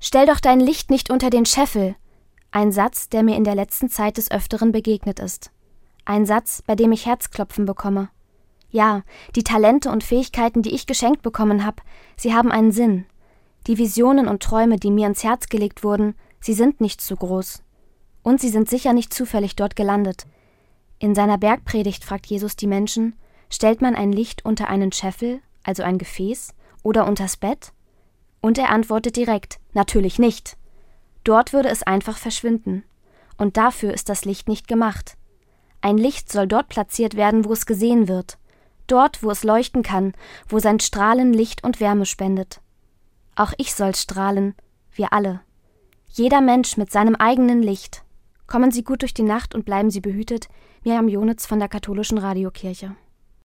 Stell doch dein Licht nicht unter den Scheffel. Ein Satz, der mir in der letzten Zeit des Öfteren begegnet ist. Ein Satz, bei dem ich Herzklopfen bekomme. Ja, die Talente und Fähigkeiten, die ich geschenkt bekommen habe, sie haben einen Sinn. Die Visionen und Träume, die mir ins Herz gelegt wurden, sie sind nicht zu groß. Und sie sind sicher nicht zufällig dort gelandet. In seiner Bergpredigt fragt Jesus die Menschen, stellt man ein Licht unter einen Scheffel, also ein Gefäß, oder unters Bett? Und er antwortet direkt, natürlich nicht. Dort würde es einfach verschwinden. Und dafür ist das Licht nicht gemacht. Ein Licht soll dort platziert werden, wo es gesehen wird, dort, wo es leuchten kann, wo sein Strahlen Licht und Wärme spendet. Auch ich soll strahlen, wir alle. Jeder Mensch mit seinem eigenen Licht. Kommen Sie gut durch die Nacht und bleiben Sie behütet. Miriam Jonitz von der Katholischen Radiokirche.